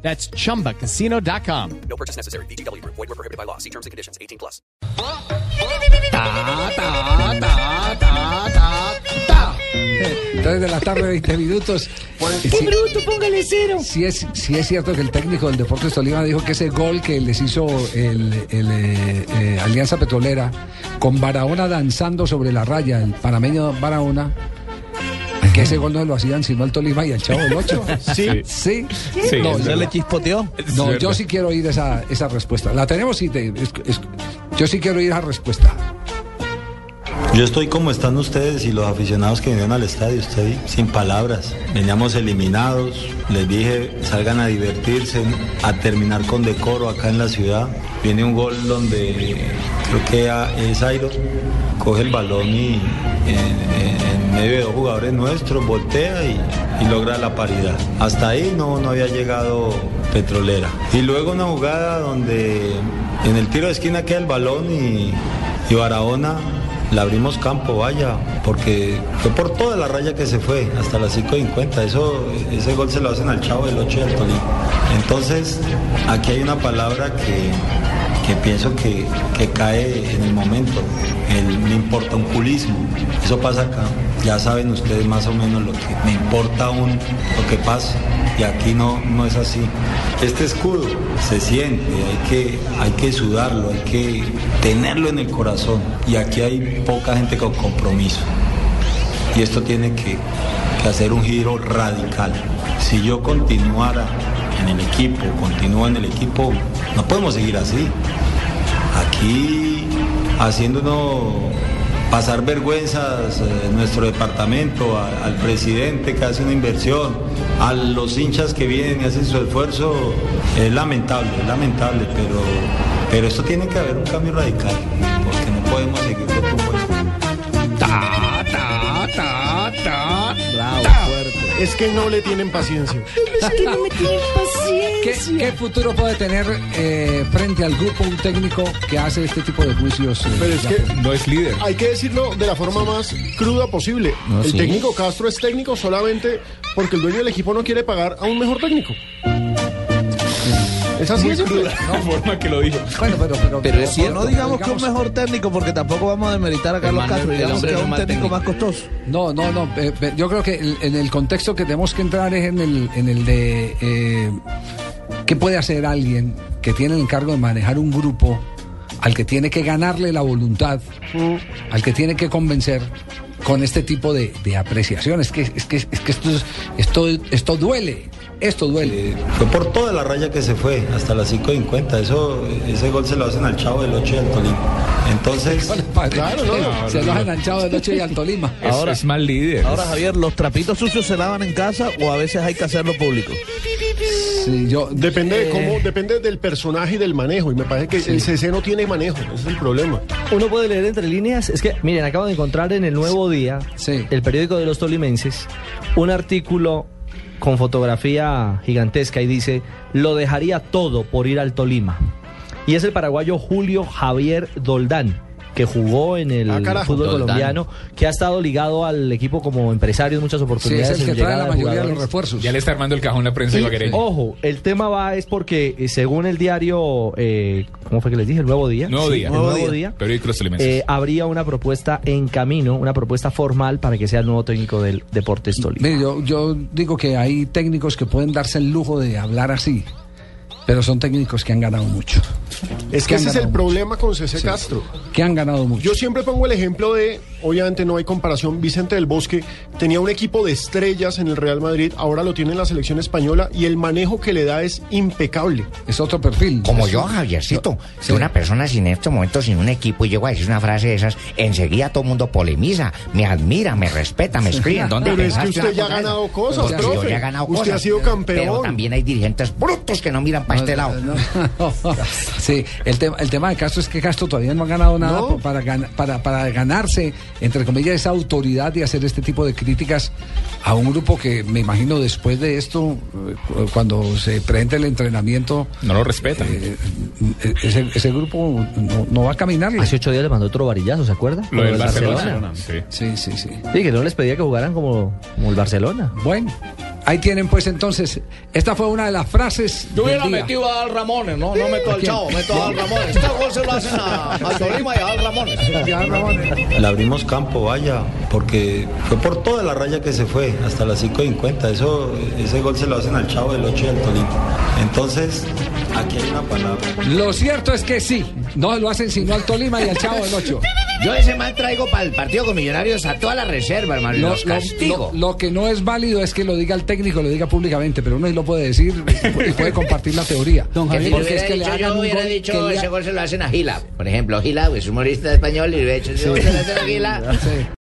That's chumbacasino.com. No purchase necessary. BGW. Void were prohibited by law. See terms and conditions. 18 plus. Ta, ta, ta, ta, ta, ta. 3 de la tarde, 20 minutos. ¡Qué bruto! Póngale cero. Si es, si es cierto que el técnico del Deportes Tolima dijo que ese gol que les hizo el, el, eh, eh, Alianza Petrolera con Barahona danzando sobre la raya, el panameño Barahona, que ese gol no lo hacían sino el Tolima y el Chavo del 8. Sí. Sí. Sí, No, ¿se yo- le chispoteó? No, yo sí quiero oír esa, esa respuesta. La tenemos y te- es- es- yo sí quiero oír esa respuesta. Yo estoy como están ustedes y los aficionados que vinieron al estadio, estoy sin palabras. Veníamos eliminados, les dije salgan a divertirse, a terminar con decoro acá en la ciudad. Viene un gol donde creo que es Airo, coge el balón y en- en dos jugadores nuestros voltea y, logra la paridad. Hasta ahí no, no había llegado Petrolera. Y luego una jugada donde en el tiro de esquina queda el balón y, y Barahona la abrimos campo, vaya, porque fue por toda la raya que se fue, hasta las 5.50. Eso, ese gol se lo hacen al Chavo del 8 y al Tolima. Entonces, aquí hay una palabra que, que pienso que, que cae en el momento, el me importa un culismo. Eso pasa acá. Ya saben ustedes más o menos lo que me importa un, lo que pasa. Y aquí no, no es así. Este escudo se siente, hay que, hay que sudarlo, hay que tenerlo en el corazón. Y aquí hay poca gente con compromiso. Y esto tiene que, que hacer un giro radical. Si yo continuara en el equipo, continúo en el equipo, no podemos seguir así. Aquí haciéndonos pasar vergüenzas eh, nuestro departamento, al presidente que hace una inversión, a los hinchas que vienen y hacen su esfuerzo, es lamentable, es lamentable, pero, pero esto tiene que haber un cambio radical, porque no podemos seguir de tumbo Es que no le tienen paciencia. Es que no me tienen ¿Qué, paciencia. qué futuro puede tener eh, frente al grupo un técnico que hace este tipo de juicios? eh, Pero es que No es líder. hay que decirlo de la forma más cruda posible. el técnico Castro es técnico solamente porque el dueño del equipo no quiere pagar a un mejor técnico. Es así de simple. La forma que lo dijo. Bueno, pero, pero, Pero es cierto. No digamos que un mejor técnico porque tampoco vamos a demeritar a Carlos Castro. Digamos que es un técnico más costoso. No, no, no. yo creo que en el contexto que tenemos que entrar es en el, en el de eh, qué puede hacer alguien que tiene el encargo de manejar un grupo al que tiene que ganarle la voluntad, al que tiene que convencer con este tipo de, de apreciación. Es que, es que, es que esto, es- esto, esto duele, esto duele. Eh, Fue por toda la raya que se fue, hasta las 5.50. Eso, ese gol se lo hacen al Chavo del 8 y al Tolima. Entonces, Claro, no, se lo han enganchado de noche y al Tolima. Es, Ahora- es mal líder. Ahora, Javier, ¿los trapitos sucios se lavan en casa o a veces hay que hacerlo público? Sí, yo, Depende de eh, cómo, depende del personaje y del manejo. Y me parece que el CC no tiene manejo. Ese es el problema. Uno puede leer entre líneas. Es que, miren, acabo de encontrar en el Nuevo Día, Sí. el periódico de los tolimenses, un artículo con fotografía gigantesca y dice, lo dejaría todo por ir al Tolima. Y es el paraguayo Julio Javier Doldán que jugó en el Ah, carajo. fútbol colombiano, que ha estado ligado al equipo como empresario en muchas Sí, oportunidades. es el en que trae llegada la mayoría de los refuerzos. Ya le está armando el cajón la prensa Y, ibaguereña. ojo, el tema va es porque eh, según el diario, eh, ¿cómo fue que les dije? El Nuevo Día. Nuevo Sí, Día. el Nuevo Nuevo Día. Día. Eh, habría una propuesta en camino, una propuesta formal para que sea el nuevo técnico del Deportes Tolima. Mire, yo, yo digo que hay técnicos que pueden darse el lujo de hablar así, pero son técnicos que han ganado mucho. Es Que ese es el problema con CC Castro. Que han ganado mucho. Yo siempre pongo el ejemplo de, obviamente no hay comparación, Vicente del Bosque tenía un equipo de estrellas en el Real Madrid, ahora lo tiene en la selección española y el manejo que le da es impecable. Es otro perfil. Como Es- yo, Javiercito, Sí. que una persona sin en estos momentos, sin un equipo, y llego a decir una frase de esas, enseguida todo el mundo polemiza, me admira, me respeta, me escribe. ¿Dónde Pero es que usted ya ha ganado cosas, Yo profe. ya he ganado Usted cosas. ha sido campeón. Pero también hay dirigentes brutos que no miran para este lado. No, Sí, el tema, el tema de Castro es que Castro todavía no ha ganado nada No. para, para, para ganarse, entre comillas, esa autoridad de hacer este tipo de críticas a un grupo que me imagino después de esto, eh, cu- cuando se presente el entrenamiento, No lo respetan. eh, ese, ese grupo no, no va a caminar. Hace ocho días le mandó otro varillazo, ¿se acuerda? Lo del Barcelona. Barcelona. Sí. Sí, sí, sí. Sí, que no les pedía que jugaran como, como el Barcelona. Bueno, ahí tienen pues entonces, esta fue una de las frases. Yo hubiera día. metido a Al Ramones, no, no meto al. Chavo, meto a Al Ramones. Este gol se lo hacen a, a Tolima y a Al Ramones. Le abrimos campo, vaya, porque fue por toda la raya que se fue, hasta las 5.50. Eso, ese gol se lo hacen al Chavo del 8 y al Tolima. Entonces, aquí hay una palabra. Lo cierto es que sí, no lo hacen sino al Tolima y al Chavo del 8. Yo ese man traigo para el partido con Millonarios a toda la reserva, hermano. Lo, los lo- castigo. lo- lo que no es válido es que lo diga el técnico, lo diga públicamente, pero uno sí lo puede decir y puede compartir la teoría. Que si Porque hubiera es que le dicho, hagan yo un hubiera gol dicho que le ese gol se lo hacen a Gila. Por ejemplo, Gila es humorista español y le hubiera hecho ese gol se lo hacen a Gila. Sí.